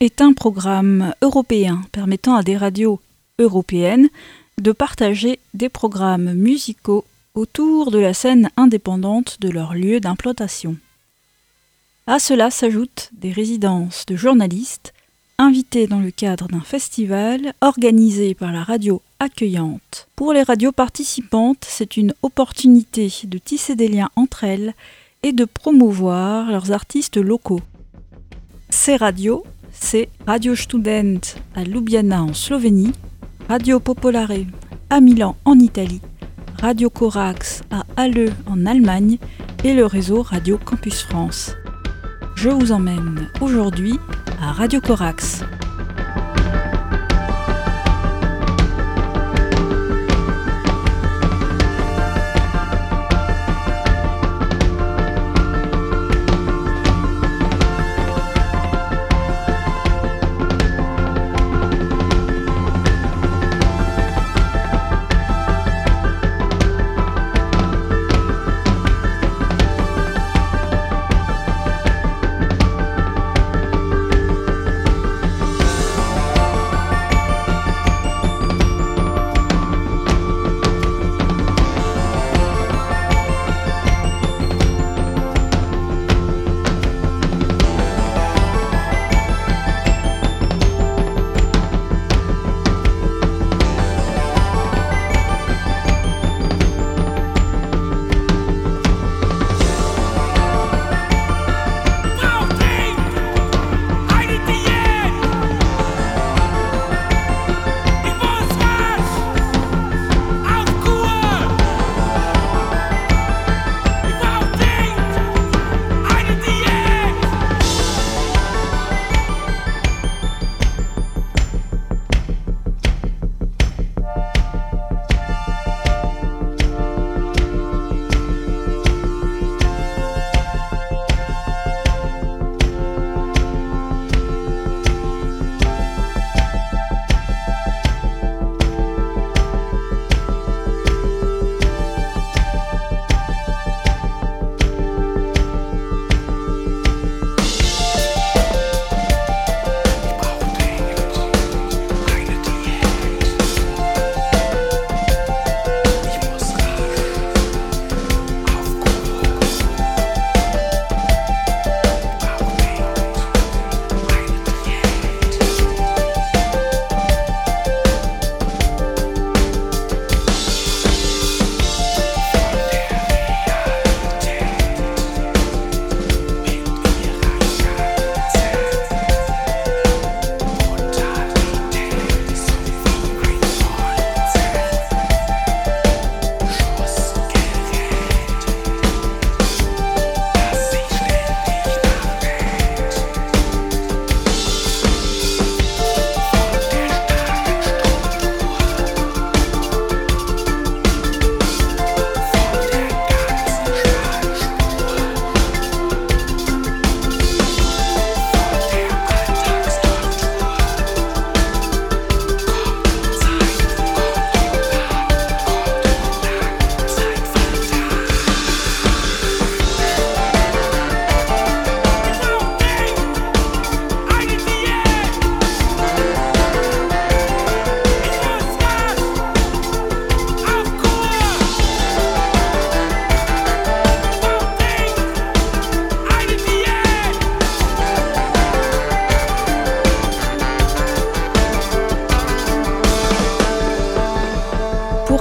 est un programme européen permettant à des radios européennes de partager des programmes musicaux autour de la scène indépendante de leur lieu d'implantation. À cela s'ajoutent des résidences de journalistes invités dans le cadre d'un festival organisé par la radio accueillante. Pour les radios participantes, c'est une opportunité de tisser des liens entre elles et de promouvoir leurs artistes locaux. Ces radios, c'est Radio Student à Ljubljana en Slovénie, Radio Popolare à Milan en Italie, Radio Corax à Halle en Allemagne et le réseau Radio Campus France. Je vous emmène aujourd'hui à Radio Corax.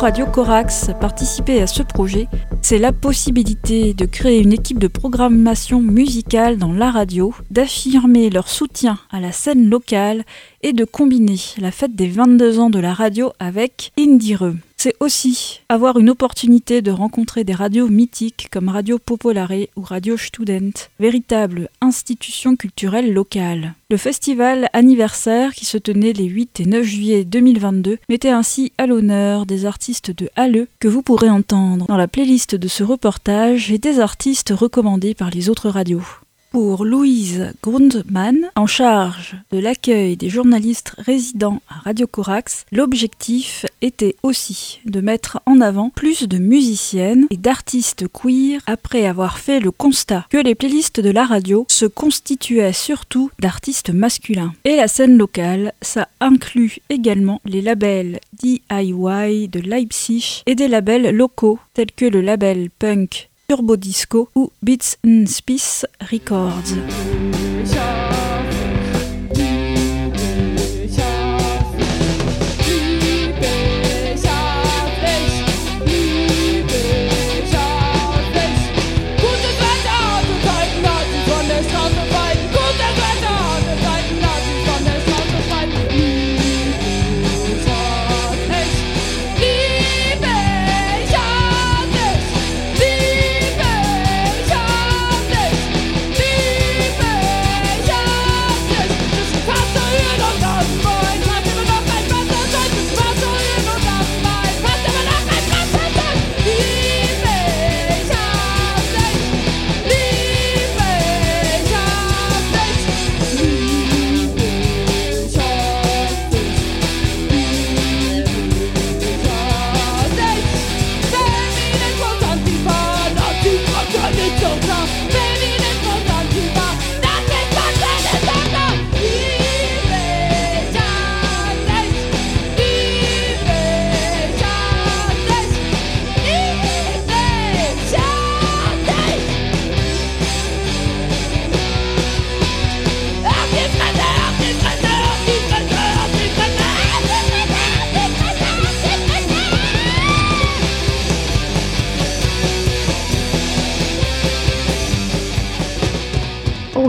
Radio Corax participer à ce projet, c'est la possibilité de créer une équipe de programmation musicale dans la radio, d'affirmer leur soutien à la scène locale et de combiner la fête des 22 ans de la radio avec Indireux. c'est aussi avoir une opportunité de rencontrer des radios mythiques comme Radio Popolare ou Radio Student, véritables institutions culturelles locales. Le festival anniversaire qui se tenait les 8 et 9 juillet 2022 mettait ainsi à l'honneur des artistes de Halle que vous pourrez entendre dans la playlist de ce reportage et des artistes recommandés par les autres radios. Pour Louise Grundmann, en charge de l'accueil des journalistes résidents à Radio Corax, l'objectif était aussi de mettre en avant plus de musiciennes et d'artistes queer après avoir fait le constat que les playlists de la radio se constituaient surtout d'artistes masculins. Et la scène locale, ça inclut également les labels DIY de Leipzig et des labels locaux tels que le label punk Turbo Disco ou Beats and Spice Records.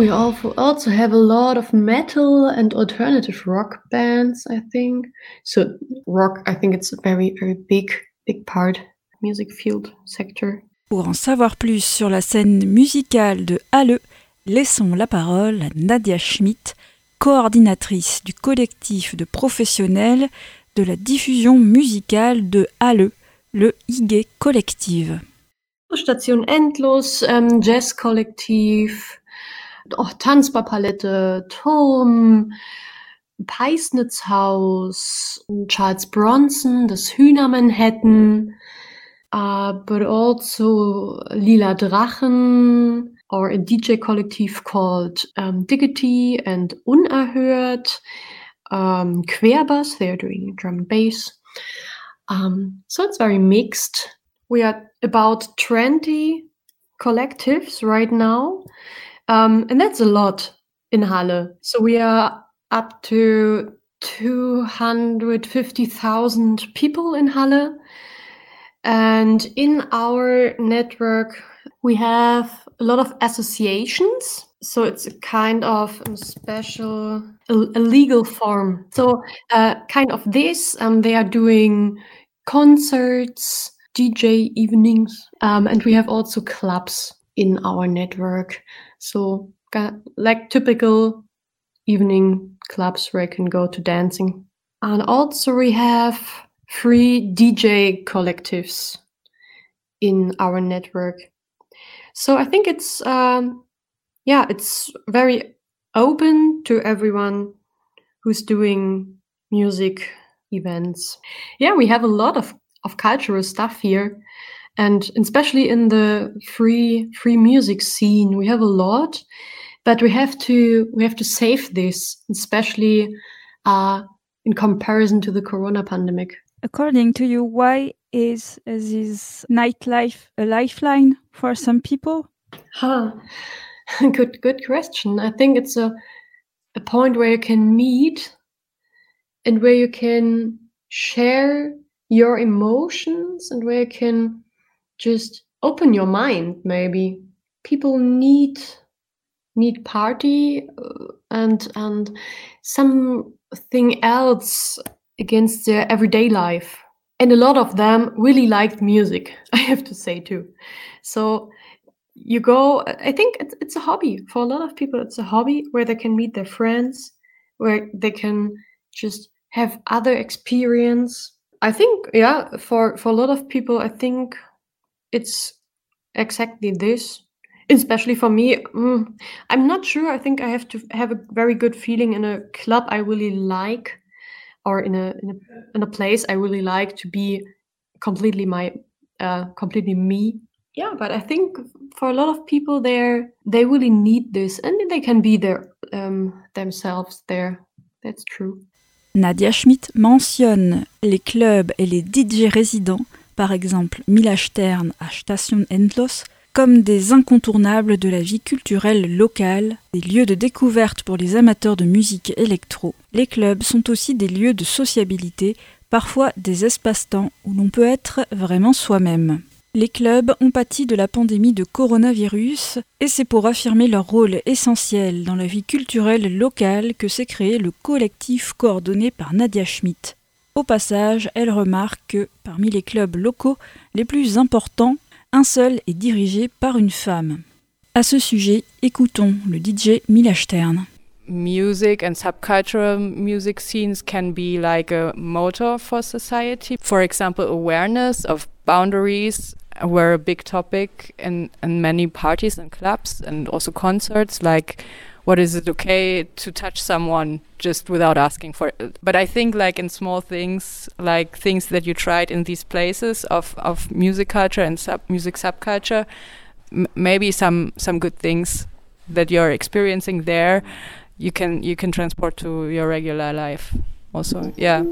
We also have a lot of metal and alternative rock bands, I think. So rock, I think it's a very, very big, big part music field sector. Pour en savoir plus sur la scène musicale de Halle, laissons la parole à Nadia Schmidt, coordinatrice du collectif de professionnels de la diffusion musicale de Halle, le IG Collective. Station Endlos, ähm, Jazz Kollektiv, oh, Tanzbarpalette, Turm, Peisnitzhaus, Charles Bronson, das Hühner Manhattan, uh, but also Lila Drachen, or a DJ collective called um, Diggity and Unerhört, um, Querbass, they're doing drum and bass. Um, so it's very mixed. We are about 20 collectives right now. Um, and that's a lot in Halle. So we are up to 250,000 people in Halle. And in our network, we have a lot of associations. So it's a kind of special, a, a legal form. So, uh, kind of this, um, they are doing concerts, DJ evenings, um, and we have also clubs in our network. So, like typical evening clubs where I can go to dancing. And also, we have free DJ collectives in our network. So, I think it's, um, yeah, it's very open to everyone who's doing music events. Yeah, we have a lot of, of cultural stuff here and especially in the free free music scene we have a lot but we have to we have to save this especially uh, in comparison to the corona pandemic. According to you why is this nightlife a lifeline for some people? Huh. Good good question. I think it's a a point where you can meet and where you can share your emotions and where you can just open your mind maybe. People need need party uh, and and something else against their everyday life. And a lot of them really liked music i have to say too. So you go i think it's, it's a hobby. For a lot of people it's a hobby where they can meet their friends where they can just have other experience. I think yeah for for a lot of people i think it's exactly this. Especially for me mm, i'm not sure. I think i have to have a very good feeling in a club i really like or in a in a, in a place i really like to be completely my uh, completely me. Yeah but i think for a lot of people there they really need this and they can be there um, themselves there. That's true. Nadia Schmidt mentionne les clubs et les DJ résidents, par exemple Mila Stern à Station Endlos, comme des incontournables de la vie culturelle locale, des lieux de découverte pour les amateurs de musique électro. Les clubs sont aussi des lieux de sociabilité, parfois des espaces-temps où l'on peut être vraiment soi-même. Les clubs ont pâti de la pandémie de coronavirus et c'est pour affirmer leur rôle essentiel dans la vie culturelle locale que s'est créé le collectif coordonné par Nadia Schmidt. Au passage, elle remarque que, parmi les clubs locaux les plus importants, un seul est dirigé par une femme. À ce sujet, écoutons le DJ Mila Stern. music and subcultural music scenes can be like a motor for society. For example, awareness of boundaries were a big topic in, in many parties and clubs and also concerts like what is it okay to touch someone just without asking for it? But i think like in small things like things that you tried in these places of, of music culture and sub music subculture maybe some some good things that you're experiencing there you can you can transport to your regular life also. Yeah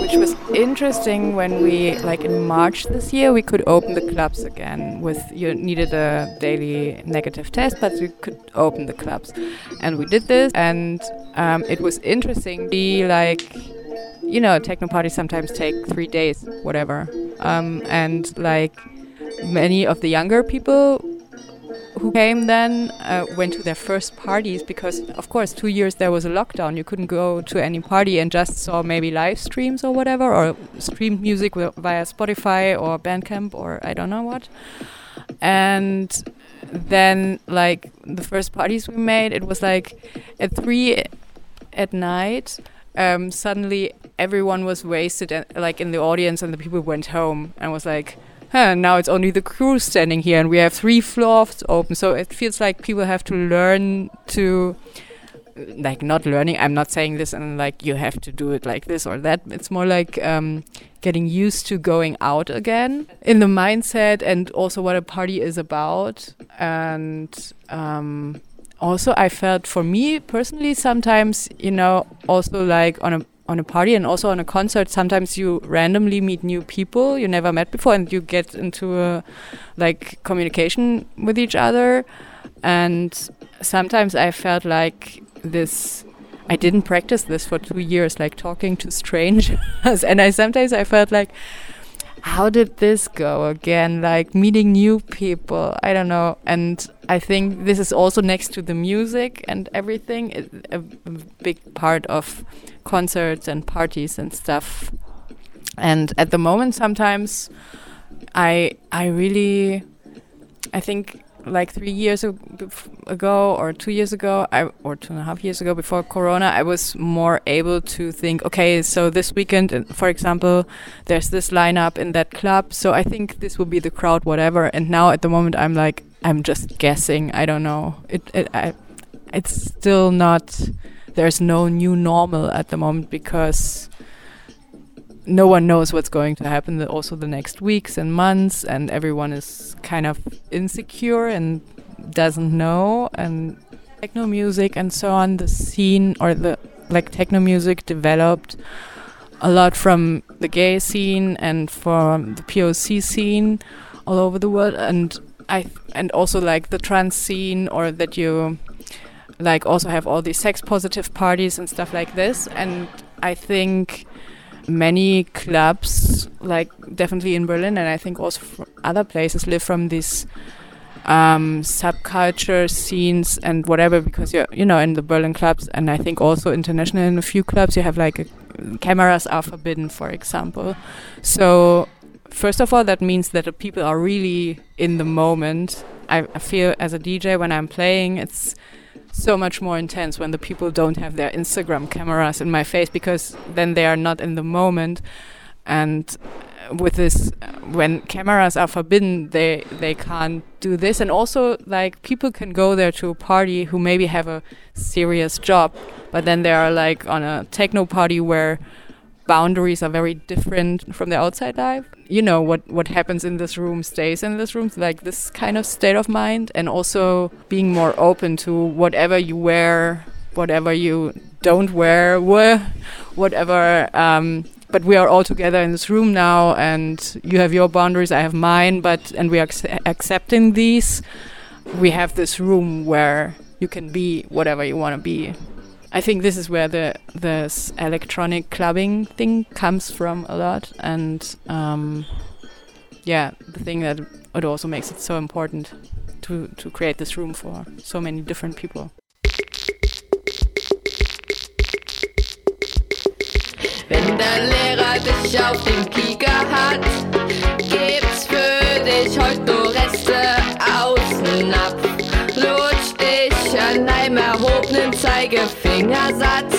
which was interesting when we like in march this year we could open the clubs again with you needed a daily negative test but you could open the clubs. And we did this and um, it was interesting. Be like you know techno parties sometimes take three days whatever. Um, and like many of the younger people who came then uh, went to their first parties because, of course, two years there was a lockdown. You couldn't go to any party and just saw maybe live streams or whatever, or streamed music via Spotify or Bandcamp or I don't know what. And then, like, the first parties we made, it was like at three at night. Um, suddenly, everyone was wasted, and, like in the audience, and the people went home, and was like, huh, now it's only the crew standing here and we have three floors open. So it feels like people have to learn to like not learning i'm not saying this and like you have to do it like this or that it's more like um, getting used to going out again in the mindset and also what a party is about and um, also i felt for me personally sometimes you know also like on a on a party and also on a concert sometimes you randomly meet new people you never met before and you get into a like communication with each other. And sometimes i felt like this i didn't practice this for two years like talking to strangers. And i sometimes i felt like how did this go again? Like meeting new people i don't know. And i think this is also next to the music and everything a, a big part of concerts and parties and stuff. And at the moment sometimes i i really i think like three years ago or two years ago, I, or two and a half years ago before Corona, I was more able to think, okay, so this weekend, uh, for example, there's this lineup in that club, so I think this will be the crowd, whatever. And now at the moment, I'm like, I'm just guessing. I don't know. It, it I, it's still not. There's no new normal at the moment because no one knows what's going to happen the, also the next weeks and months and everyone is kind of insecure and doesn't know and techno music and so on the scene or the like techno music developed a lot from the gay scene and from the POC scene all over the world and I and also like the trans scene or that you like also have all these sex positive parties and stuff like this and I think many clubs, like definitely in Berlin, and I think also from other places, live from this um, subculture scenes and whatever because you're you know in the Berlin clubs and I think also international in a few clubs you have like a, cameras are forbidden for example. So first of all that means that the people are really in the moment. I, I feel as a DJ when I'm playing it's so much more intense when the people don't have their Instagram cameras in my face because then they are not in the moment. And uh, with this uh, when cameras are forbidden they they can't do this. And also like people can go there to a party who maybe have a serious job but then they are like on a techno party where boundaries are very different from the outside life you know what what happens in this room stays in this room like this kind of state of mind and also being more open to whatever you wear whatever you don't wear whatever um, but we are all together in this room now and you have your boundaries i have mine but and we are accepting these. We have this room where you can be whatever you want to be i think this is where the this electronic clubbing thing comes from a lot and um, yeah the thing that it also makes it so important to to create this room for so many different people. Wenn der Lehrer dich auf den Kieker hat, gibt's für dich heute Zeigefinger satt.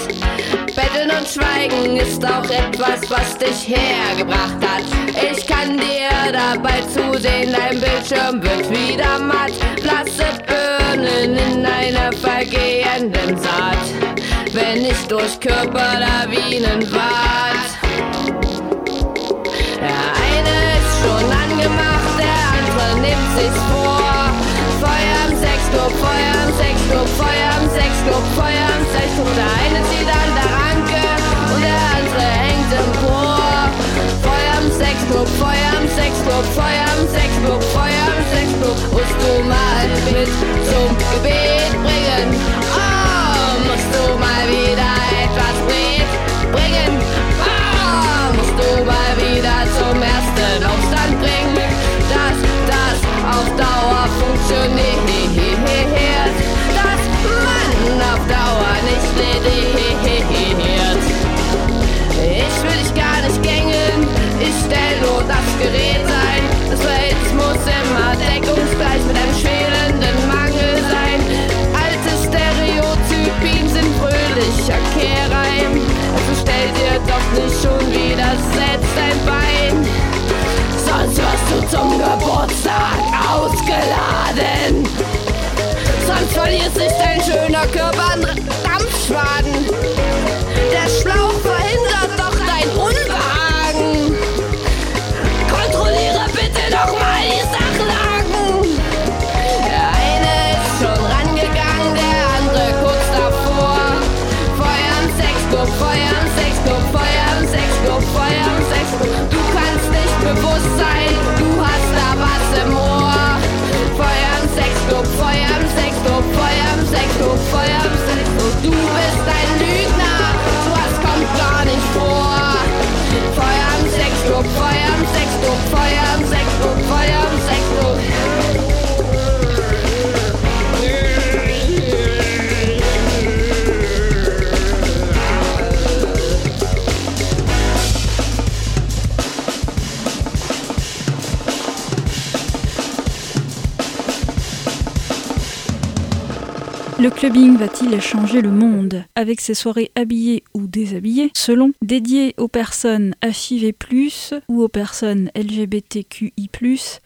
Betteln und Schweigen ist auch etwas, was dich hergebracht hat. Ich kann dir dabei zusehen, dein Bildschirm wird wieder matt. Blasse Birnen in einer vergehenden Saat wenn ich durch Körperlawinen wart. Der eine ist schon angemacht, der andere nimmt sich's vor. Feuer im Sexclub, Feuer im Sexclub, Feuer im Sexclub, ausgeladen. Sonst verliert sich dein schöner Körper an Dampfschwaden. Le clubbing va-t-il changer le monde avec ses soirées habillées ou déshabillées selon dédiées aux personnes HIV+, ou aux personnes LGBTQI+,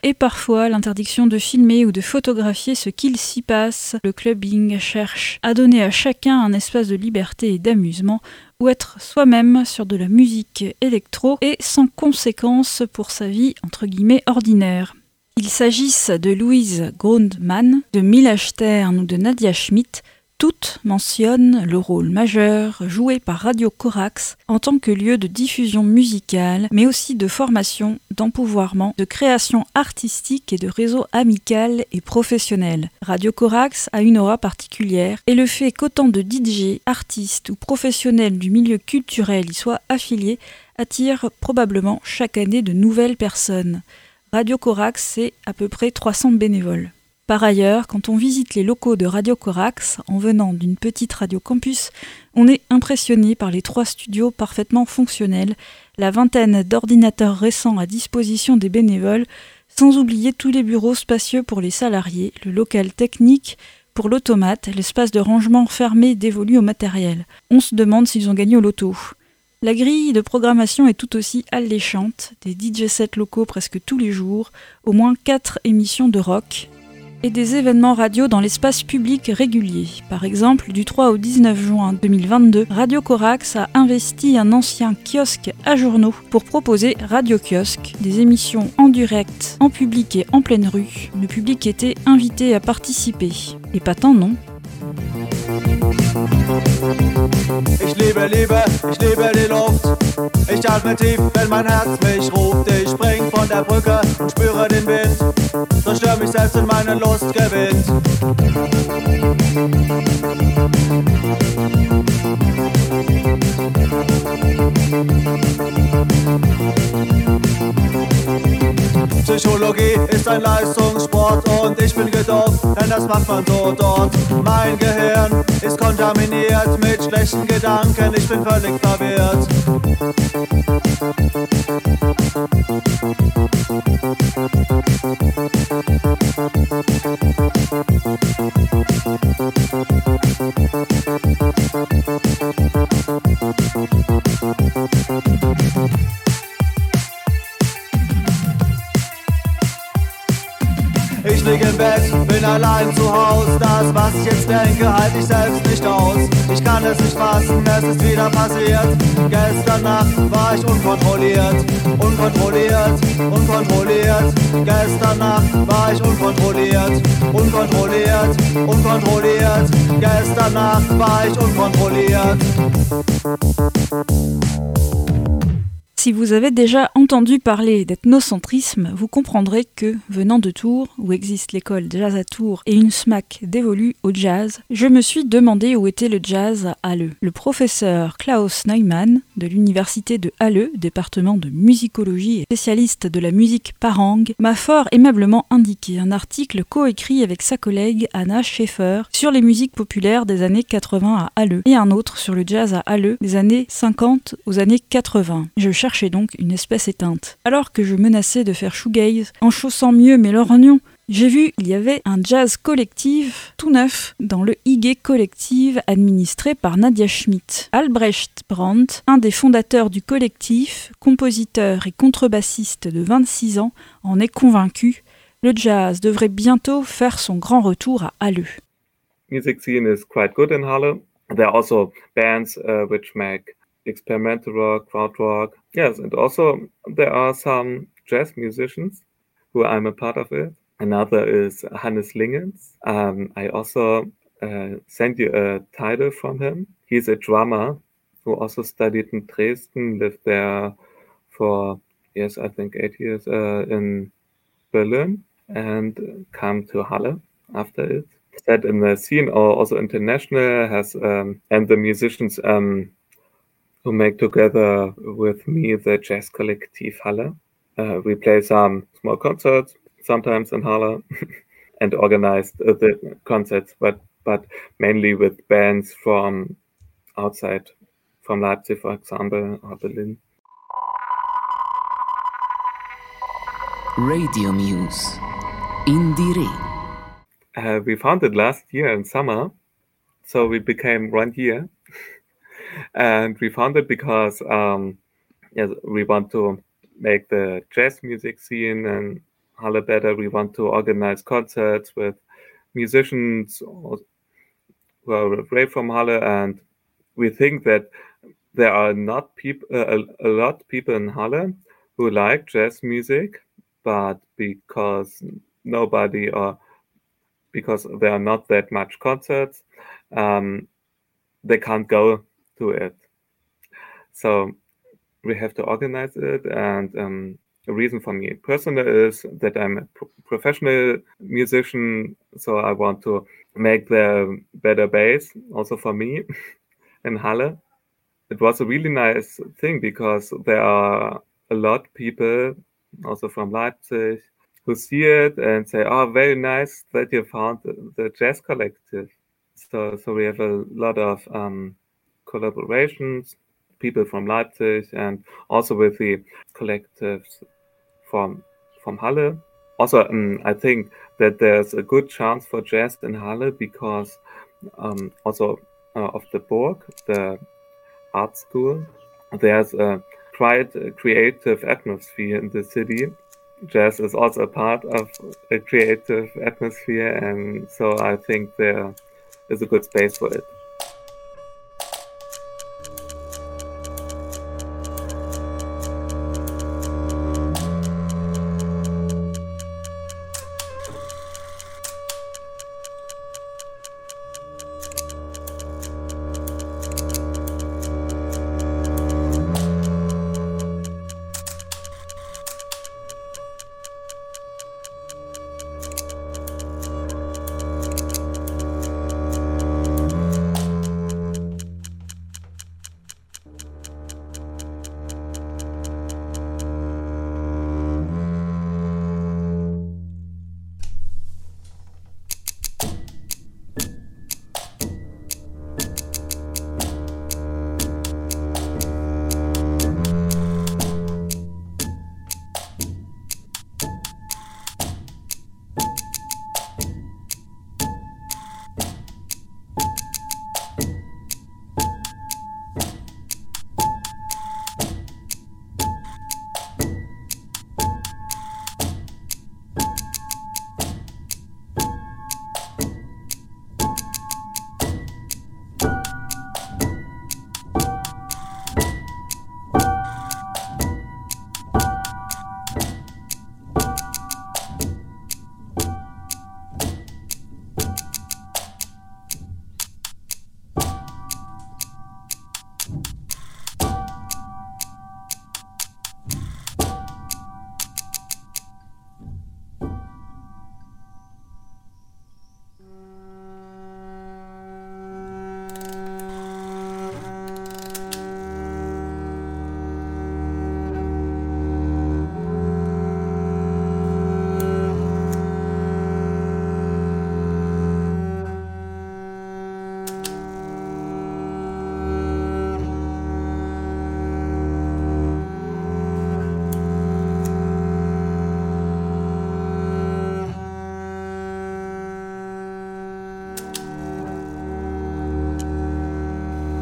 et parfois l'interdiction de filmer ou de photographier ce qu'il s'y passe. Le clubbing cherche à donner à chacun un espace de liberté et d'amusement ou être soi-même sur de la musique électro et sans conséquence pour sa vie entre guillemets ordinaire. Il s'agisse de Louise Grundmann, de Mila Stern ou de Nadia Schmidt, toutes mentionnent le rôle majeur joué par Radio Corax en tant que lieu de diffusion musicale, mais aussi de formation, d'empouvoirment, de création artistique et de réseau amical et professionnel. Radio Corax a une aura particulière et le fait qu'autant de DJ, artistes ou professionnels du milieu culturel y soient affiliés attire probablement chaque année de nouvelles personnes. Radio Corax, c'est à peu près 300 bénévoles. Par ailleurs, quand on visite les locaux de Radio Corax, en venant d'une petite radio campus, on est impressionné par les trois studios parfaitement fonctionnels, la vingtaine d'ordinateurs récents à disposition des bénévoles, sans oublier tous les bureaux spacieux pour les salariés, le local technique pour l'automate, l'espace de rangement fermé dévolu au matériel. On se demande s'ils ont gagné au loto. La grille de programmation est tout aussi alléchante, des DJ sets locaux presque tous les jours, au moins 4 émissions de rock, et des événements radio dans l'espace public régulier. Par exemple, du 3 au 19 juin 2022, Radio Corax a investi un ancien kiosque à journaux pour proposer Radio Kiosque, des émissions en direct, en public et en pleine rue. Le public était invité à participer. Et pas tant non Ich liebe Liebe, ich liebe die Luft. Ich atme tief, wenn mein Herz mich ruft. Ich spring von der Brücke und spüre den Wind. Zerstör mich selbst und meine Lust gewinnt. Psychologie ist ein Leistungssport und ich bin gedopt, denn das macht man so dort. Mein Gehirn ist kontaminiert mit schlechten Gedanken, ich bin völlig verwirrt. Ich im Bett, bin allein zu Haus. Das, was ich jetzt denke, halte ich selbst nicht aus. Ich kann es nicht fassen, es ist wieder passiert. Gestern Nacht war ich unkontrolliert, unkontrolliert, unkontrolliert. Gestern Nacht war ich unkontrolliert, unkontrolliert, unkontrolliert. Gestern Nacht war ich unkontrolliert. Si vous avez déjà entendu parler d'ethnocentrisme, vous comprendrez que, venant de Tours, où existe l'école Jazz à Tours et une SMAC dévolue au jazz, je me suis demandé où était le jazz à Halle. Le professeur Klaus Neumann, de l'université de Halle, département de musicologie et spécialiste de la musique parang, m'a fort aimablement indiqué un article coécrit avec sa collègue Anna Schaeffer sur les musiques populaires des années 80 à Halle et un autre sur le jazz à Halle des années 50 aux années 80. Je cherche donc une espèce éteinte. Alors que je menaçais de faire shoegaze en chaussant mieux mes lorgnons, j'ai vu il y avait un jazz collectif tout neuf dans le IG Collective administré par Nadia Schmidt. Albrecht Brandt, un des fondateurs du collectif, compositeur et contrebassiste de 26 ans, en est convaincu. Le jazz devrait bientôt faire son grand retour à Halle. Music scene is quite good in Halle. There are also bands uh, which make experimental rock, crowd rock. Yes, and also there are some jazz musicians who I'm a part of it. Another is Hannes Lingens. Um, I also uh, sent you a title from him. He's a drummer who also studied in Dresden, lived there for, yes, I think eight years uh, in Berlin and come to Halle after it. That in the scene or also international has um, and the musicians um, who make together with me the Jazz Collective Halle. Uh, we play some small concerts, sometimes in Halle, and organize the concerts, but but mainly with bands from outside, from Leipzig, for example, or Berlin. Radio Muse. INDIERE. Uh, we founded last year in summer, so we became one year and we found it because um, we want to make the jazz music scene and Halle better. We want to organize concerts with musicians who are away from Halle, and we think that there are not people uh, a, a lot people in Halle who like jazz music, but because nobody or because there are not that much concerts, um, they can't go to it. So we have to organize it. And um, reason for me personally is that I'm a pro- professional musician. So I want to make the better bass also for me in Halle. It was a really nice thing because there are a lot of people also from Leipzig, who see it and say, "Oh, very nice that you found the, the jazz collective." So, so we have a lot of um, collaborations, people from Leipzig, and also with the collectives from from Halle. Also, um, I think that there's a good chance for jazz in Halle because um, also uh, of the Burg, the art school, there's a quite a creative atmosphere in the city. Jazz is also a part of a creative atmosphere, and so I think there is a good space for it.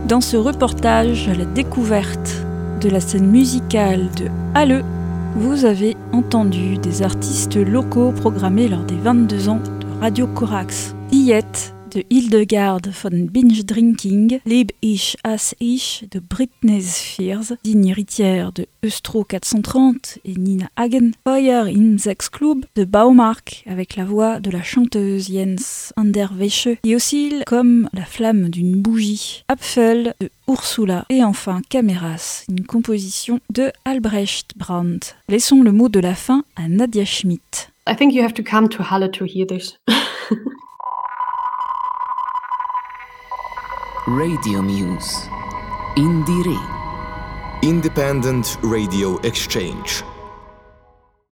Dans ce reportage à la découverte de la scène musicale de Halle, vous avez entendu des artistes locaux programmés lors des 22 ans de Radio Corax. De Hildegard von Binge Drinking, Leb ich as ich de Britney Spears, digne héritière de Eustro 430 et Nina Hagen, Feuer in Sex Club de Baumark avec la voix de la chanteuse Jens Anderwesche et oscille comme la flamme d'une bougie, Apfel de Ursula et enfin Cameras, une composition de Albrecht Brandt. Laissons le mot de la fin à Nadia Schmidt. I think you have to come to Halle to hear this. Radio Muse. INDIERE. Independent Radio Exchange.